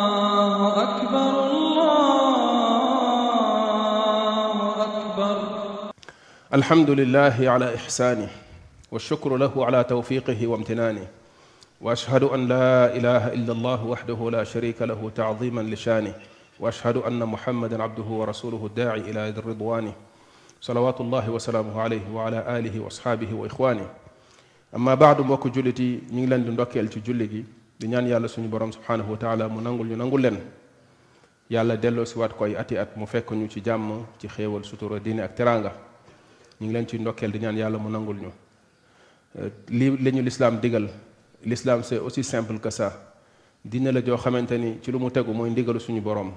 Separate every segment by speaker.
Speaker 1: الله أكبر الله أكبر
Speaker 2: الحمد لله على إحسانه والشكر له على توفيقه وامتنانه واشهد ان لا اله الا الله وحده لا شريك له تعظيما لشانه واشهد ان محمدا عبده ورسوله الداعي الى رضوانه salawaatullahi wa salaamuhu alayhi wa ala alihi wa ashaabihi wa ixwaani amma baadu mbokk jullit yi ñu ngi leen di ndokkeel ci julli gi di ñaan yàlla suñu borom subhaanahu wa taala mu nangul ñu nangul leen yàlla delloo si waat koy ati at mu fekk ñu ci jàmm ci xéewal sutura diine ak teraanga ñu ngi leen ci ndokkeel di ñaan yàlla mu nangul ñu li la ñu lislaam digal lislaam c'est aussi simple que ça dina la joo xamante ni ci lu mu tegu mooy ndigalu suñu borom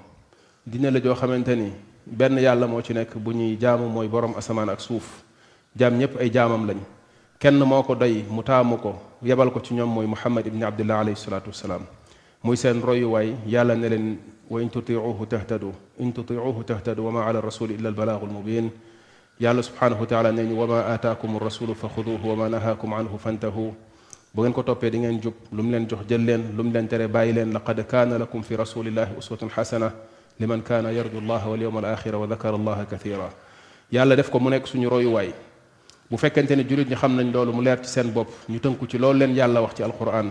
Speaker 2: dina la joo xamante ni benn yàlla moo ci nekk bu ñuy jaamu mooy borom asamaan ak suuf jaam ñépp ay jaamam lañ kenn moo ko doy mu taamu ko yebal ko ci ñoom mooy muhammad ibni abdullah alayhi salaatu wasalaam muy seen royuwaay yàlla ne leen wa in tutiuhu tahtadu in tutiuhu tahtadu wa ma ala rasuli illa albalaagu almubin yàlla subhaanahu wa taala nee ñu wa ma aataakum rasulu fa xuduuhu wa ma nahaakum anhu fantahu bu ngeen ko toppee di ngeen jub lu mu leen jox jël leen lu mu leen tere bàyyi leen laqad kaana lakum fi rasulillahi uswatun xasana liman kaana yarju allaha wal yawma al axira wa dakara allaha kathira yàlla def ko mu nekk suñu royuwaay bu fekkente ne jullit ñi xam nañ loolu mu leer ci seen bopp ñu tënku ci loolu leen yàlla wax ci alquran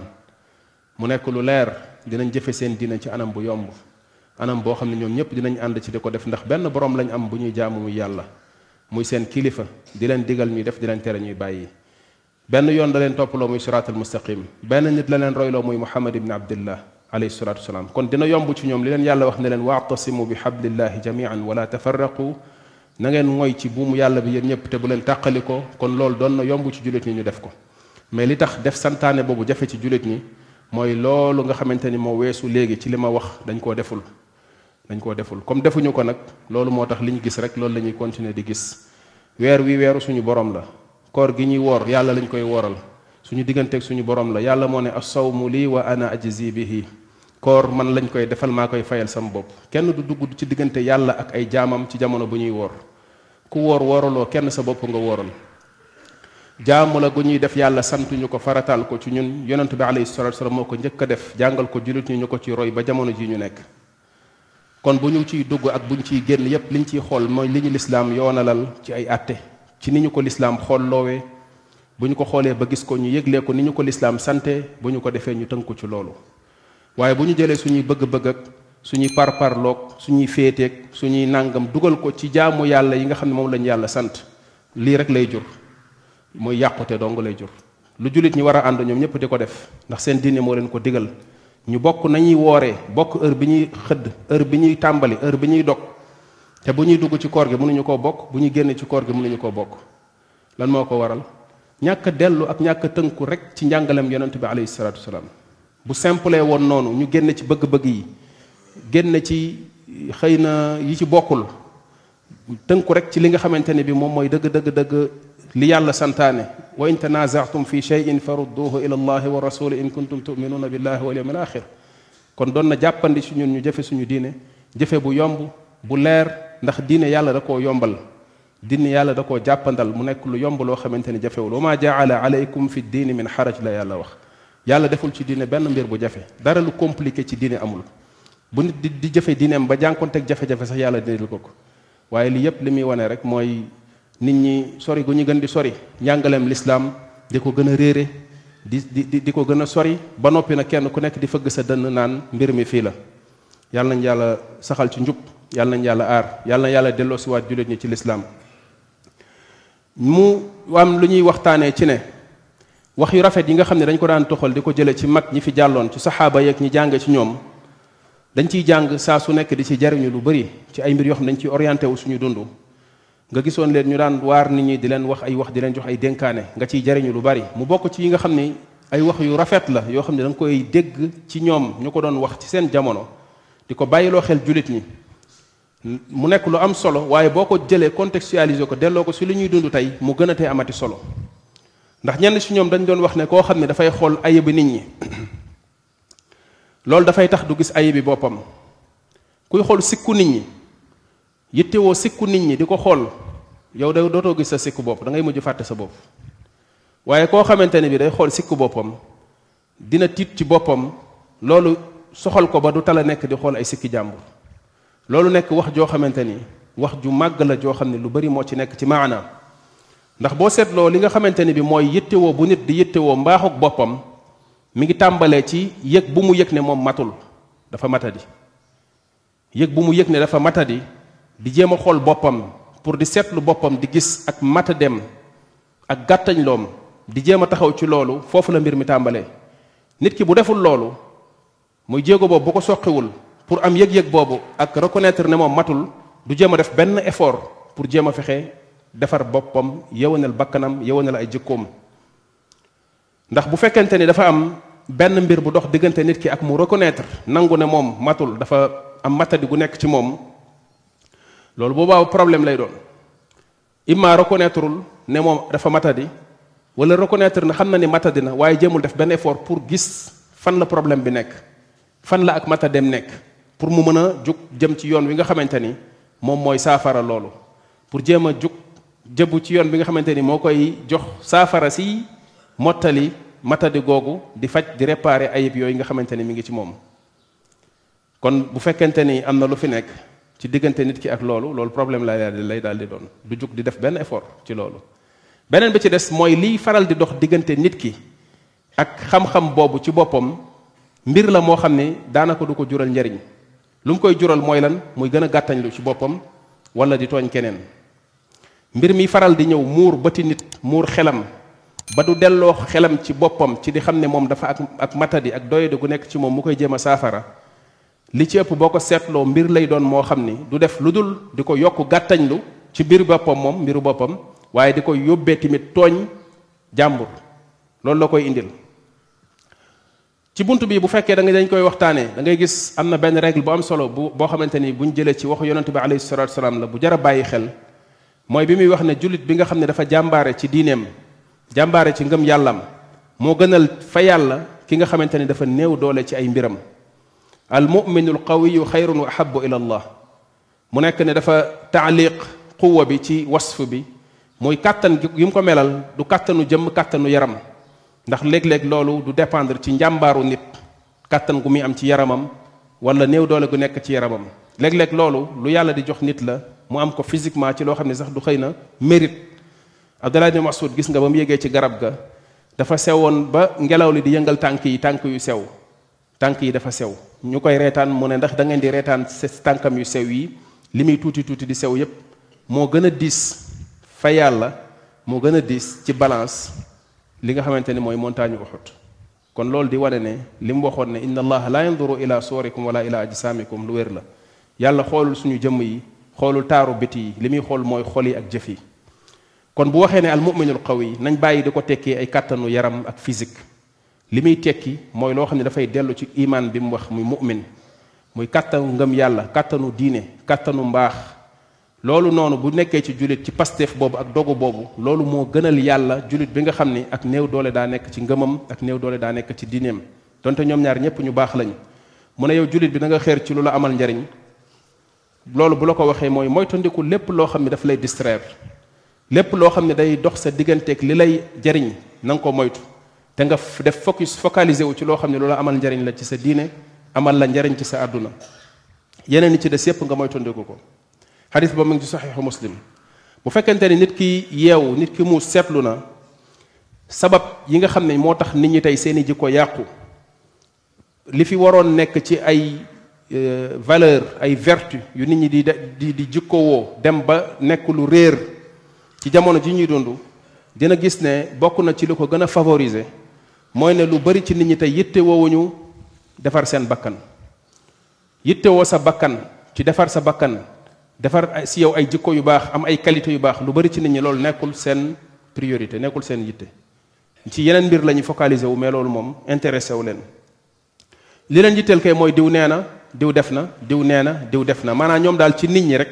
Speaker 2: mu nekk lu leer dinañ jëfe seen diine ci anam bu yomb anam boo xam ne ñoom ñëpp dinañ ànd ci di ko def ndax benn borom lañ am bu ñuy jaamu muy yàlla muy seen kilifa di leen digal ñuy def di leen tere ñuy bàyyi benn yoon da leen toppaloo muy siraat al mustaqim benn nit la leen royloo muy muhammad ibn abdillah alayhi salatu wasalaam kon dina yomb ci ñoom li leen yàlla wax ne leen waatasimu bi xablillahi jamian wala tafarraqu na ngeen moy ci buumu yàlla bi yéen ñëpp te bu leen tàqaliko kon loolu doon na yomb ci jullit ñi ñu def ko mais li tax def santaane boobu jafe ci jullit ñi mooy loolu nga xamante ni moo weesu léegi ci li ma wax dañ koo deful dañ koo deful comme defuñu ko nag loolu moo tax li ñu gis rek loolu la ñuy continuer di gis weer wi weeru suñu borom la koor gi ñuy woor yàlla lañ koy wooral suñu digganteeg suñu borom la yàlla moo ne as-sawmu lii wa ana ajzi bihi koor man lañ koy defal maa koy fayal sama bopp kenn du dugg ci diggante yàlla ak ay jaamam ci jamono bu ñuy woor ku woor wooraloo kenn sa bopp nga wooral jaamu la gu ñuy def yàlla santuñu ko farataal ko ci ñun yonent bi alayhi salatu wasallam moo ko njëkk a def jàngal ko julit ñu ñu ko ci roy ba jamono ji ñu nekk kon bu ñu ciy dugg ak bu ñu ciy génn yépp liñ ciy xool mooy li ñu lislaam yoonalal ci ay àtte ci ni ñu ko lislaam xool loowee bu ñu ko xoolee ba gis ko ñu yëglee ko ni ñu ko lislaam sante bu ñu ko defee ñu tënku ci loolu waaye bu ñu jëlee suñuy bëgg-bëgg ak suñuy parparloog suñuy féeteeg suñuy nàngam dugal ko ci jaamu yàlla yi nga xam ne moom lañu yàlla sant lii rek lay jur mooy yàqute dong lay jur lu jullit ñi war a ànd ñoom ñëpp di ko def ndax seen diine moo leen ko digal ñu bokk nañuy wooree bokk heure bi ñuy xëdd heure bi ñuy tàmbali heure bi ñuy dog te bu ñuy dugg ci koor gi mënuñu koo bokk bu ñuy génn ci koor gi mënuñu koo bokk lan moo ko waral ñàkk a dellu ak ñàkk a tënku rek ci njàngalem yonent bi alayhi salaatu wasalaam bu simple woon noonu ñu génn ci bëgg-bëgg yi génn ci xëy na yi ci bokkul tënku rek ci li nga xamante ne bi moom mooy dëgg dëgg dëgg li yàlla santaane wa in tanazatum fi cheyin farudduhu ila allahi wa rasuli in kuntum tuminuuna billahi wal yawmil axir kon doon na jàppandi ci ñun ñu jëfe suñu diine jëfe bu yomb bu leer ndax diine yàlla da koo yombal dini yàlla da koo jàppandal mu nekk lu yomb loo xamante ni jafewul wa ma jaala alaykum fi diini min xaraj la yàlla wax yàlla deful ci diine benn mbir bu jafe dara lu compliqué ci diine amul bu nit di di jëfe diineem ba jànkonteeg jafe-jafe sax yàlla dina ko ko waaye li yépp li muy wane rek mooy nit ñi sori gu ñu gën di sori njàngaleem lislaam di ko gën a réere di di di ko gën a sori ba noppi na kenn ku nekk di fëgg sa dënn naan mbir mi fii la yàlla nañ yàlla saxal ci njub yàlla nañ yàlla aar yàlla na yàlla delloo si waat jullit ñi ci lislaam mu am lu ñuy waxtaanee ci ne wax yu rafet yi nga xam ne dañ ko daan toxal di ko jële ci mag ñi fi jàlloon ci saxaaba yeeg ñi jàng ci ñoom dañ ciy jàng saa su nekk di ci jariñu lu bari ci ay mbir yoo xam ne dañ ciy orienté wu suñu dund nga gisoon leen ñu daan waar nit ñi di leen wax ay wax di leen jox ay dénkaane nga ciy jariñu lu bari mu bokk ci yi nga xam ni ay wax yu rafet la yoo xam ne da nga koy dégg ci ñoom ñu ko doon wax ci seen jamono di ko bàyyiloo xel jullit ñi mu nekk lu am solo waaye boo ko jëlee contextualiser ko delloo ko si li ñuy dund tey mu gën a tey amati solo ndax ñenn si ñoom dañ doon wax ne koo xam ne dafay xool ayibi nit ñi loolu dafay tax du gis ayibi boppam kuy xool sikku nit ñi yittewoo sikku nit ñi di ko xool yow da dootoo gis sa sikku bopp da ngay mujj fàtte sa bopp waaye koo xamante ne bi day xool sikku boppam dina tiit ci boppam loolu soxal ko ba du tala nekk di xool ay sikki jàmbur loolu nekk wax joo xamante ni wax ju màgg la joo xam ne lu bari moo ci nekk ci maanaam ndax boo seetloo li nga xamante ni bi mooy yittewoo bu nit di yittewoo mbaaxuk boppam mi ngi tàmbalee ci yëg bu mu yëg ne moom matul dafa matadi yëg bu mu yëg ne dafa matadi di jéem a xool boppam pour di seetlu boppam di gis ak matadem ak gàttañ loom di jéem a taxaw ci loolu foofu la mbir mi tàmbalee nit ki bu deful loolu muy jéego boobu bu ko soqiwul pour am yëg-yëg boobu ak reconnaître ne moom matul du jéem a def benn effort pour jéem a fexe defar boppam yewanal bakkanam yewanal ay jikkoom ndax bu fekkente ni dafa am benn mbir bu dox diggante nit ki ak mu reconnaître nangu ne moom matul dafa am matadi gu nekk ci moom loolu boobaa problème lay doon imma reconnaîtreul ne moom dafa matadi wala reconnaître na xam na ni matadi na waaye jéemul def benn effort pour gis fan la problème bi nekk fan la ak matadeem nekk pour mu mën a jug jëm ci yoon wi nga xamante ni moom mooy saafara loolu pour jéem a jug jëbu ci yoon bi nga xamante ni moo koy jox saafara si mottali matadi googu di faj di réparer ayib yooyu nga xamante ni mi ngi ci moom kon bu fekkente ni am na lu fi nekk ci diggante nit ki ak loolu loolu problème la lay daal di doon du jug di def benn effort ci loolu beneen bi ci des mooy liy faral di dox diggante nit ki ak xam-xam boobu ci boppam mbir la moo xam ne daanaka du ko jural njariñ lu mu koy jural mooy lan muy gën a gàttañlu ci boppam wala di tooñ keneen mbir mi faral di ñëw muur bëti nit muur xelam ba du delloo xelam ci boppam ci di xam ne moom dafa ak ak matadi ak doyadi gu nekk ci moom mu koy jéem a saafara li ci ëpp boo ko seetloo mbir lay doon moo xam ni du def lu dul di ko yokk gàttañlu ci mbir boppam moom mbiru boppam waaye di ko yóbbee tamit tooñ jàmbur loolu la koy indil ci bunt bi bu fekkee da nga dañ koy waxtaanee da ngay gis am na benn règle bu am solo bu boo xamante ni buñ jëlee ci waxu yonente bi alayhi salatu salaam la bu jar a bàyyi xel mooy bi muy wax ne jullit bi nga xam ne dafa jàmbaare ci diineem jàmbaare ci ngëm yàllam moo gënal fa yàlla ki nga xamante ni dafa néew doole ci ay mbiram al muminul qawiyu xayrun wa ahabu ila allah mu nekk ne dafa taaliq quwa bi ci wasf bi muy kàttan gi mu ko melal du kàttanu jëmm kàttanu yaram ndax léeg-léeg loolu du dépendre ci njàmbaaru nit kàttan gu muy am ci yaramam wala néew doole gu nekk ci yaramam léeg-léeg loolu lu yàlla di jox nit la mu am ko physiquement ci loo xam ne sax du xëy na mérite Abdallah ibn Mas'ud gis nga ba mu yegee ci garab ga dafa sewoon ba ngelaw li di yëngal tànk yi tànk yu sew tànk yi dafa sew ñu koy reetaan mu ne ndax da ngeen di reetaan sa tànkam yu sew yi li muy tuuti tuuti di sew yépp moo gën a diis fa yàlla moo gën a diis ci balance li nga xamante ni mooy montagne Uhud kon loolu di wane ne li mu waxoon ne inna allaha la yanduru ila suwarikum wala ila ajsamikum lu wér la yàlla xoolul suñu jëmm yi xoolul taaru biti yi li muy xool mooy xol yi ak jëf yi kon bu waxee ne al muminul qawi nañ bàyyi di ko tekkee ay kàttanu yaram ak physique li muy tekki mooy loo xam ne dafay dellu ci imaan bi mu wax muy mu'min muy kàttanu ngëm yàlla kàttanu diine kàttanu mbaax loolu noonu bu nekkee ci jullit ci pasteef boobu ak dogu boobu loolu moo gënal yàlla jullit bi nga xam ni ak néew doole daa nekk ci ngëmam ak néew doole daa nekk ci diineem donte ñoom ñaar ñëpp ñu baax lañu mu ne yow jullit bi da nga xeer ci lu la amal njariñ loolu bu la ko waxee mooy moytandiku lépp loo xam ne daf lay distraire lépp loo xam ne day dox sa digganteeg li lay jariñ na nga ko moytu te nga def focus focalisé wu ci loo xam ne loola amal njariñ la ci sa diine amal la njariñ ci sa àdduna yeneen yi ci des yépp nga moytandiku ko xadis ba mu ngi ci saxiixu muslim bu fekkente ni nit ki yeewu nit ki mu seetlu na sabab yi nga xam ne moo tax nit ñi tey seeni jikko yàqu li fi waroon nekk ci ay euh, valeur ay vertu yu nit ñi di di di jikkowoo dem ba nekk lu réer ci jamono ji ñuy dund dina gis ne bokk na ci lu ko gën a favoriser mooy ne lu bari ci nit ñi tey yitte woowuñu defar seen bakkan yitte woo sa bakkan ci defar sa bakkan defar si yow ay jikko yu baax am ay qualité yu baax lu bari ci nit ñi loolu nekkul seen priorité nekkul seen yitte ci yeneen mbir la ñu focaliser wu mais loolu moom intéressé wu leen li leen jitteel kay mooy diw nee na diw def na diw nee na diw def na maanaam ñoom daal ci nit ñi rek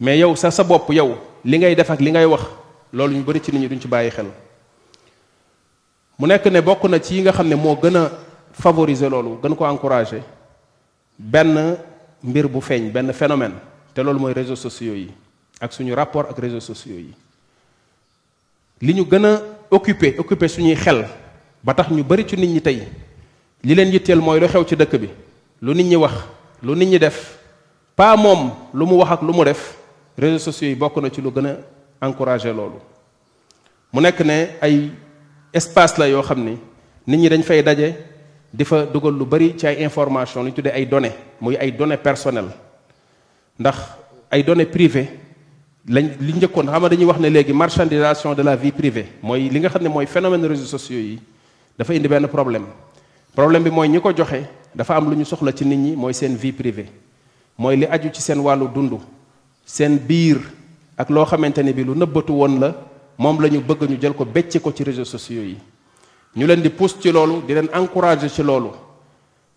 Speaker 2: mais yow sa sa bopp yow li ngay def ak li ngay wax loolu ñu bari ci nit ñi duñ ci bàyyi xel mu nekk ne bokk na ci yi nga xam ne moo gën a favoriser loolu gën ko encourager benn mbir bu feeñ benn phénomène te loolu mooy réseaux sociaux yi ak suñu rapport ak réseaux sociaux yi li ñu gën a occupé occupé suñuy xel ba tax ñu bari ci nit ñi tey li leen yitteel mooy lu xew ci dëkk bi lu nit ñi wax lu nit ñi def pas moom lu mu wax ak lu mu def réseaux sociaux yi bokk na ci lu gën a encouragé loolu mu nekk ne ay espace la yoo xam ni nit ñi dañ fay daje di fa dugal lu bari ci ay information lu ñu tuddee ay données muy ay données personnelles ndax ay données privées lañ li njëkkoon xam nga dañuy wax ne léegi marchandisation de la vie privée mooy li nga xam ne mooy phénomène réseaux sociaux yi dafa indi benn problème problème bi mooy ñi ko joxe dafa am lu ñu soxla ci nit ñi mooy seen vie privée mooy li aju ci seen wàllu dund seen biir ak loo xamante ne bi lu nëbbatu woon la moom la ñu bëgg ñu jël ko becc ko ci réseaux sociaux yi ñu leen di pousse ci loolu di leen encourager ci loolu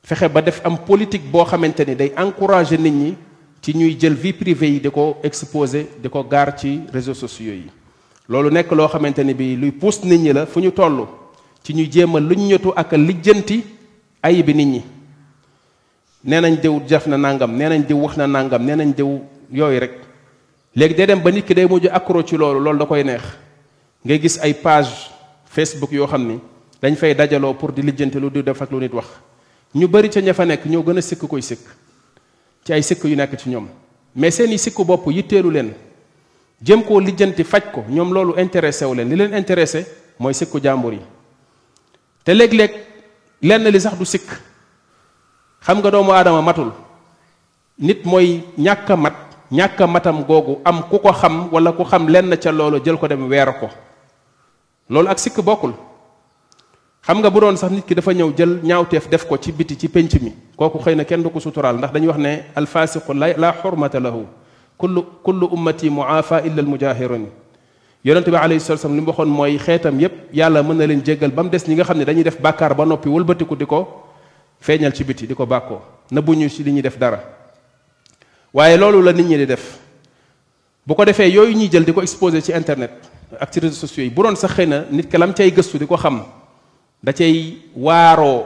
Speaker 2: fexe ba def am politique boo xamante ni day encourager nit ñi ci ñuy jël vie privée yi di ko exposer di ko gaar ci réseaux sociaux yi loolu nekk loo xamante ni bi luy pousse nit ñi la fu ñu toll ci ñu jéem a luññatu ak lijjanti ayi bi nit ñi nee nañ diw jaf na nangam nee nañ diw wax na nangam nee nañ diw yooyu rek léegi day dem ba nit ki day mujj accro ci loolu loolu da koy neex ngay gis ay page Facebook yoo xam ni dañ fay dajaloo pour di lijjante lu di def ak lu nit wax ñu bari ca ña fa nekk ñoo gën a sikk koy sikk ci ay sikk yu nekk ci ñoom mais seeni sikku bopp yitteelu leen jëm koo lijjanti faj ko ñoom loolu intéressé wu leen li leen intéressé mooy sikku jàmbur yi te léeg-léeg lenn li sax du sikk xam nga doomu aadama matul nit mooy ñàkk a mat ñàkk a matam googu am ku ko xam wala ku xam lenn ca loolu jël ko dem weer ko loolu ak sikk bokkul xam nga bu doon sax nit ki dafa ñëw jël ñaawteef def ko ci biti ci pénc mi kooku xëy na kenn du ko suturaal ndax dañuy wax ne alfasiqu la la xurmata lahu kullu kullu ummati muafa illa almujahirin yonente bi alayhi salatu li mu waxoon mooy xeetam yépp yàlla mën na leen jéggal ba mu des ñi nga xam ne dañuy def bàkkaar ba noppi wëlbatiku di ko feeñal ci biti di ko bàkkoo na bu ñu ci li ñuy def dara waaye loolu la nit ñi di def bu ko defee yooyu ñuy jël di ko exposé ci internet ak ci réseaux sociaux yi bu doon sax xëy na nit ka lam cay gëstu di ko xam da cay waaroo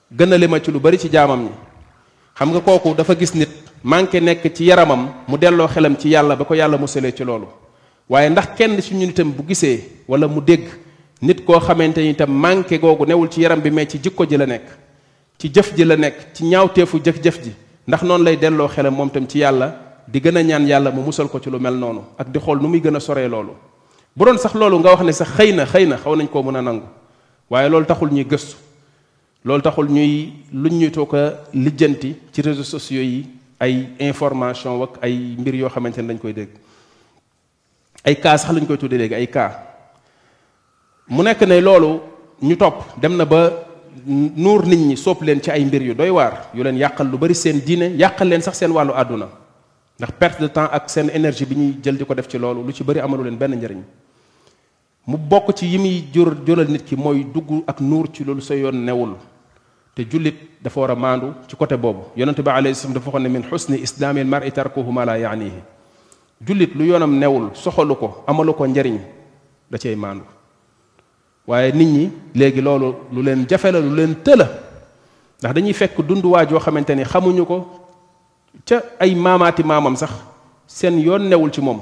Speaker 2: gënale ma ci lu bari ci jaamam ñi xam nga kooku dafa gis nit manqué nekk ci yaramam mu delloo xelam ci yàlla ba ko yàlla musalee ci loolu waaye ndax kenn ci ñun itam bu gisee wala mu dégg nit koo xamante ni itam manqué googu newul ci yaram bi mais ci jikko ji la nekk ci jëf ji la nekk ci ñaawteefu jëf-jëf ji ndax noonu lay delloo xelam moom itam ci yàlla di gën a ñaan yàlla mu musal ko ci lu mel noonu ak di xool nu muy gën a soree loolu bu doon sax loolu nga wax ne sax xëy na xëy na xaw nañ koo mën a nangu waaye loolu taxul ñuy gëstu loolu taxul ñuy luñ ñuy toog a lijjanti ci réseaux sociaux yi ay information wak ay mbir yoo xamante ne dañ koy dégg ay cas sax lañ koy tuddee léegi ay cas mu nekk ne loolu ñu topp dem na ba nuur nit ñi soob leen ci ay mbir yu doy waar yu leen yàqal lu bari seen diine yàqal leen sax seen wàllu àdduna ndax perte de temps ak seen énergie bi ñuy jël di ko def ci loolu lu ci bari amalu leen benn njëriñ mu bokk ci yi muy jur jural nit ki mooy dugg ak nuur ci loolu sa yoon newul te jullit dafa war a maandu ci côté boobu yonente bi alayhi salaam dafa waxoon ne min xusni islaamil mar'i tarkuhu ma la yaanihi jullit lu yoonam newul soxalu ko amalu ko njariñ da cay maandu waaye nit ñi léegi loolu lu leen jafe la lu leen tëla ndax dañuy fekk dund waa joo xamante ni xamuñu ko ca ay maamaati maamam sax seen yoon newul ci moom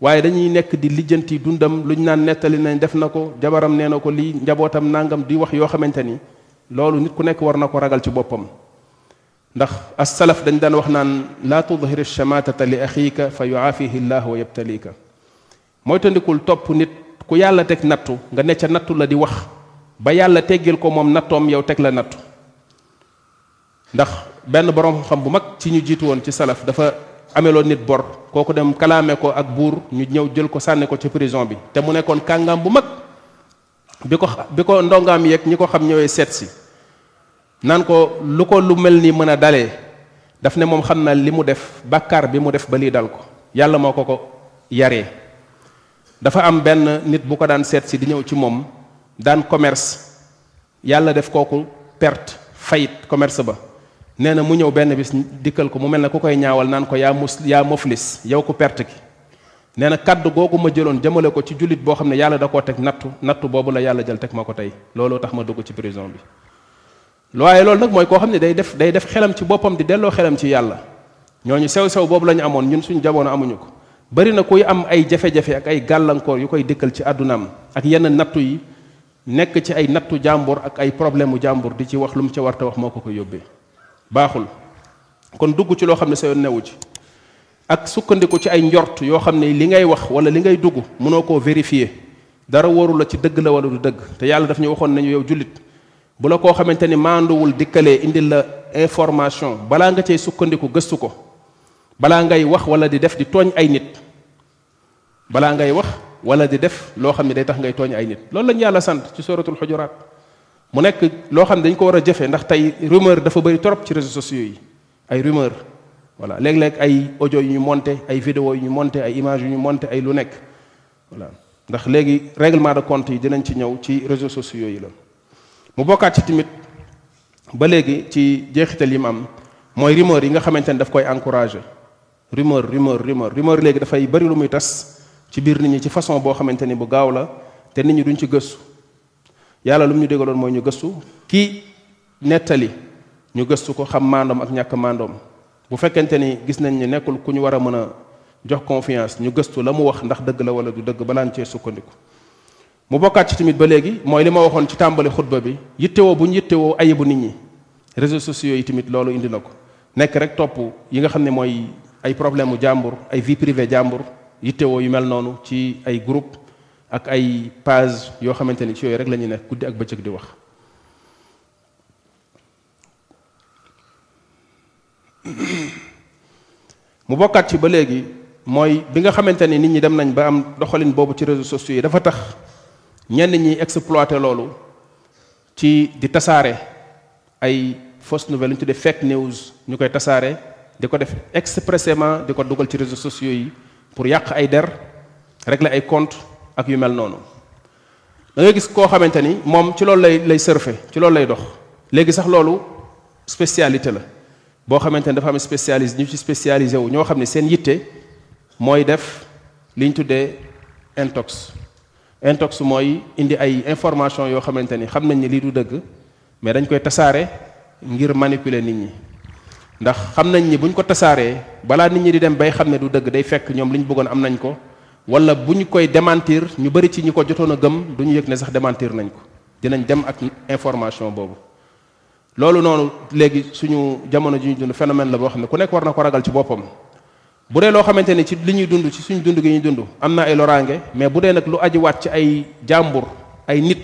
Speaker 2: waaye dañuy nekk di lijjanti dundam lu ñu naan nettali nañ def na ko jabaram nee na ko lii njabootam nangam di wax yoo xamante ni loolu nit ku nekk war na ko ragal ci boppam ndax as salaf dañ daan wax naan laa tudhir shamatata li axiika fa yuaafihi llah wa yabtaliika mooy tandikul topp nit ku yàlla teg nattu nga ne ca nattu la di wax ba yàlla teggil ko moom nattoom yow teg la nattu ndax benn borom xam bu mag ci ñu jiitu woon ci salaf dafa ameloon nit bor kooku dem kalaame ko ak buur ñu ñëw jël ko sànni ko ci prison bi te mu nekkoon kàngam bu mag bi ko bi ko ndongaam yeeg ñi ko xam ñëwee seet si naan ko lu ko lu mel ni mën a dalee daf ne moom xam na li mu def bàkkaar bi mu def ba lii dal ko yàlla moo ko ko yaree dafa am benn nit bu ko daan seet si di ñëw ci moom daan commerce yàlla def kooku perte fayit commerce ba nee na mu ñëw benn bis dikkal ko mu mel ne ku koy ñaawal naan ko yaa mus yaa muflis yow ku perte ki nee na kàddu googu ma jëloon jëmale ko ci jullit boo xam ne yàlla da koo teg nattu nattu boobu la yàlla jël teg ma ko tey looloo tax ma dugg ci prison bi waaye loolu nag mooy koo xam ne day def day def xelam ci boppam di delloo xelam ci yàlla ñooñu sew-sew boobu la ñu amoon ñun suñu jamono amuñu ko bari na kuy am ay jafe-jafe ak ay gàllankoor yu koy dëkkal ci àddunaam ak yenn nattu yi nekk ci ay nattu jàmbur ak ay problème mu jàmbur di ci wax lu mu ca warta wax moo ko ko yóbbee baaxul kon dugg ci loo xam ne sa yoon newu ci ak sukkandiku ci ay njort yoo xam ne li ngay wax wala li ngay dugg mënoo koo vérifier dara waru la ci dëgg la wala du dëgg te yàlla daf ñu waxoon nañu yow jullit bu la koo xamante ni maanduwul dikkalee indil la information balaa nga cay sukkandiku gëstu ko balaa ngay wax wala di def di tooñ ay nit balaa ngay wax wala di def loo xam ne day tax ngay tooñ ay nit loolu lañ yàlla sant ci suratul xujuraat mu nekk loo xam ne dañ ko war a jëfee ndax tey rumeur dafa bëri trop ci réseaux sociaux yi ay rumeur voilà léeg-léeg ay audio yu ñu monté ay vidéo yu ñu monté ay image yu ñu monté ay lu nekk voilà ndax léegi règlement de compte yi dinañ ci ñëw ci réseaux sociaux yi la mu bokkaat ci tamit ba léegi ci jeexital yi mu am mooy rumeur yi nga xamante ne daf koy encouragé rumeur rumeur rumeur rumeur léegi dafay bari lu muy tas ci biir nit ñi ci façon boo xamante ni bu gaaw la te nit ñi duñ ci gëstu yàlla lu mu ñu dégaloon mooy ñu gëstu kii nettali ñu gëstu ko xam maandoom ak ñàkk maandoom bu fekkente ni gis nañ ni nekkul ku ñu war a mën a jox confiance ñu gëstu la mu wax ndax dëgg la wala du dëgg balaa ñu cee sukkandiku mu bokkaat ci tamit ba léegi mooy li ma waxoon ci tàmbali xutba bi yittewoo bu ñu yittewoo ayibu nit ñi réseaux sociaux yi tamit loolu indi na ko nekk rek topp yi nga xam ne mooy ay problème mu jàmbur ay vie privée jàmbur yittewoo yu mel noonu ci ay groupe ak ay page yoo xamante ni ci yooyu rek la ñuy nekk guddi ak bëccëg di wax mu bokkaat ci ba léegi mooy bi nga xamante ni nit ñi dem nañ ba am doxalin boobu ci réseaux sociaux yi dafa tax ñenn ñi exploité loolu ci di tasaare ay fausse nouvelle ñu tuddee fake news ñu koy tasaare di ko def expressément di ko dugal ci réseaux sociaux yi pour yàq ay der régler ay compte ak yu mel noonu da ngay gis koo xamante ni moom ci loolu lay lay surfe ci loolu lay dox léegi sax loolu spécialité la boo xamante ni dafa am spécialiste ñu ci spécialisé wu ñoo xam ne seen yitte mooy def li ñu tuddee intox intox mooy indi ay information yoo xamante ni xam nañ ni lii du dëgg mais dañ koy tasaare ngir manipuler nit ñi ndax xam nañ ni buñ ko tasaaree balaa nit ñi di dem bay xam ne du dëgg day fekk ñoom li ñu bëggoon am nañ ko wala bu ñu koy démentir ñu bëri ci ñi ko jotoon a gëm du ñu yëg ne sax démentir nañ ko dinañ dem ak information boobu loolu noonu léegi suñu jamono ji ñu dund phénomène la boo xam ne ku nekk war na ko ragal ci boppam bu dee loo xamante ni ci li ñuy dund ci suñ dund gi ñuy dund am na ay loraange mais bu dee nag lu ajiwaat ci ay jàmbur ay nit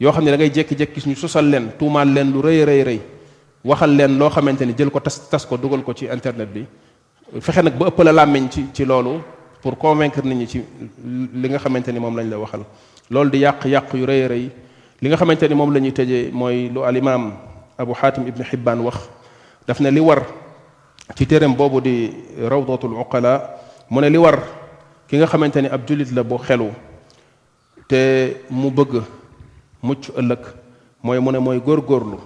Speaker 2: yoo xam ne da ngay jékki-jékki suñu sosal leen tuumaal leen lu rëy rëy rëy waxal leen loo xamante ni jël ko tas tas ko dugal ko ci internet bi fexe nag ba ëppal a làmmiñ ci ci loolu pour convaincre nit ñi ci li nga xamante ni moom lañ la waxal loolu di yàq-yàq yu rëy rëy li nga xamante ni moom la ñuy tëjee mooy lu alimaam abu xaatim ibnu xibbaan wax daf ne li war ci téeréem boobu di rawdatul uqala mu ne li war ki nga xamante ni ab jullit la bu xelu te mu bëgg mucc ëllëg mooy mu ne mooy góorgóorlu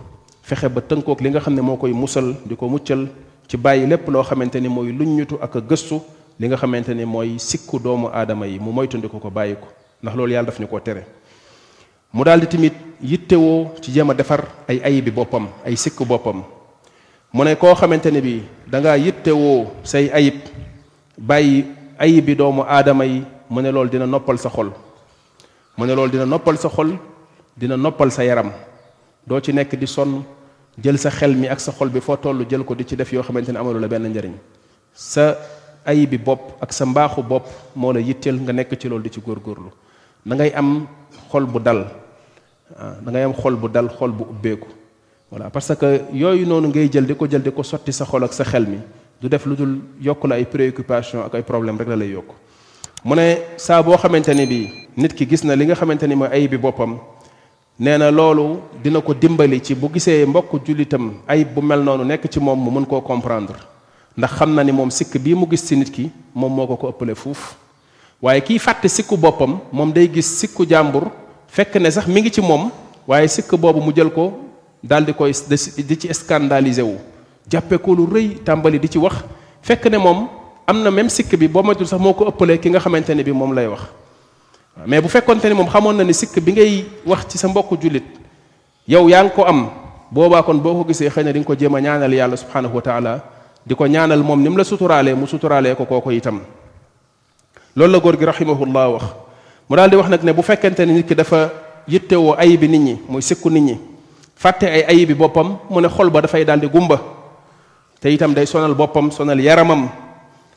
Speaker 2: fexe ba tënkook li nga xam ne moo koy musal di ko muccal ci bàyyi lépp loo xamante ni mooy luññutu ak a gëstu li nga xamante ni mooy sikku doomu aadama yi mu moytundiku ko bàyyi ko ndax loolu yàlla daf ñu ko tere mu daal di tamit yittewoo ci jéem a defar ay ayibi boppam ay sikk boppam mu ne koo xamante ne bi da ngaa yittewoo say ayib bàyyi ayibi doomu aadama yi mu ne loolu dina noppal sa xol mu ne loolu dina noppal sa xol dina noppal sa yaram doo ci nekk di sonn jël sa xel mi ak sa xol bi foo toll jël ko di ci def yoo xamante ne amalu la benn njariñ sa ayi bi bopp ak sa mbaaxu bopp moo la yitteel nga nekk ci loolu di ci góorgóorlu da ngay am xol bu dal ah, da ngay am xol bu dal xol bu ubbeeku voilà parce que yooyu noonu ngay jël di ko jël di ko sotti sa xol ak sa xel mi du def lu dul yokk la ay préoccupation ak ay problème rek la lay yokk mu ne saa boo xamante ni bi nit ki gis na li nga xamante ni mooy ayi bi boppam nee na loolu dina ko dimbali ci bu gisee mbokk jullitam ayib bu mel noonu nekk ci moom mu mën koo comprendre ndax xam na ni moom sikk bii mu gis ci nit ki moom moo ko ko ëppale fuuf waaye kiy fàtte sikku boppam moom day gis sikku jàmbur fekk ne sax mi ngi ci moom waaye sikk boobu mu jël ko daal di koy di ci scandalisé wu jàppe ko lu rëy tàmbali di ci wax fekk ne moom am na même sikk bi boo matul sax moo ko ëppalee ki nga xamante ne bi moom lay wax mais bu fekkonte ni moom xamoon na ni sikk bi ngay wax ci sa mbokku jullit yow yaa ngi ko am boobaa kon boo ko gisee xëy na di nga ko jéem a ñaanal yàlla subhanahu wa taala di ko ñaanal moom ni mu la suturaalee mu suturaalee ko kooko itam loolu la góor gi rahimahullah wax mu daal di wax nag ne bu fekkente ni nit ki dafa yittewoo ayibi nit ñi muy sikku nit ñi fàtte ay ayibi boppam mu ne xol ba dafay daal di gumba te itam day sonal boppam sonal yaramam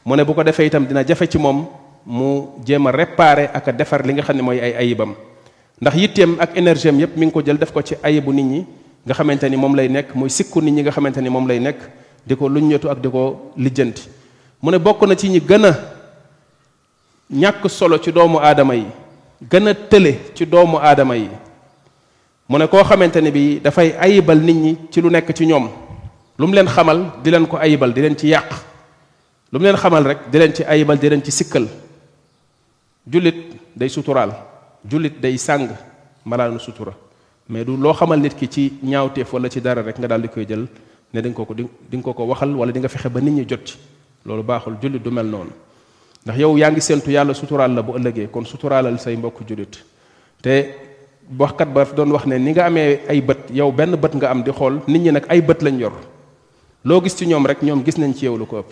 Speaker 2: mu ne bu ko defee itam dina jafe ci moom mu jéem a réparer ak a defar li nga xam ne mooy ay ayibam ndax yitteem ak énergie am yépp mi ngi ko jël def ko ci ayibu nit ñi nga xamante ni moom lay nekk muy sikku nit ñi nga xamante ni moom lay nekk di ko luññatu ak di ko lijjanti mu ne bokk na ci ñi gën a ñàkk solo ci doomu aadama yi gën a tële ci doomu aadama yi mu ne koo xamante ne bi dafay ayibal nit ñi ci lu nekk ci ñoom lu mu leen xamal di leen ko ayibal di leen ci yàq lu mu leen xamal rek di leen ci ayibal di leen ci sikkal jullit day suturaal jullit day sàng malaanu sutura mais du loo xamal nit ki ci ñaawteef wala ci dara rek nga daal di koy jël ne di nga ko ko di nga ko ko waxal wala di nga fexe ba nit ñi jot ci loolu baaxul jullit du mel noonu ndax yow yaa ngi séntu yàlla suturaal la bu ëllëgee kon suturaalal say mbokk jullit te waxkat ba doon wax ne ni nga amee ay bët yow benn bët nga am di xool nit ñi nag ay bët lañ yor loo gis ci ñoom rek ñoom gis nañ ci yow lu ko ëpp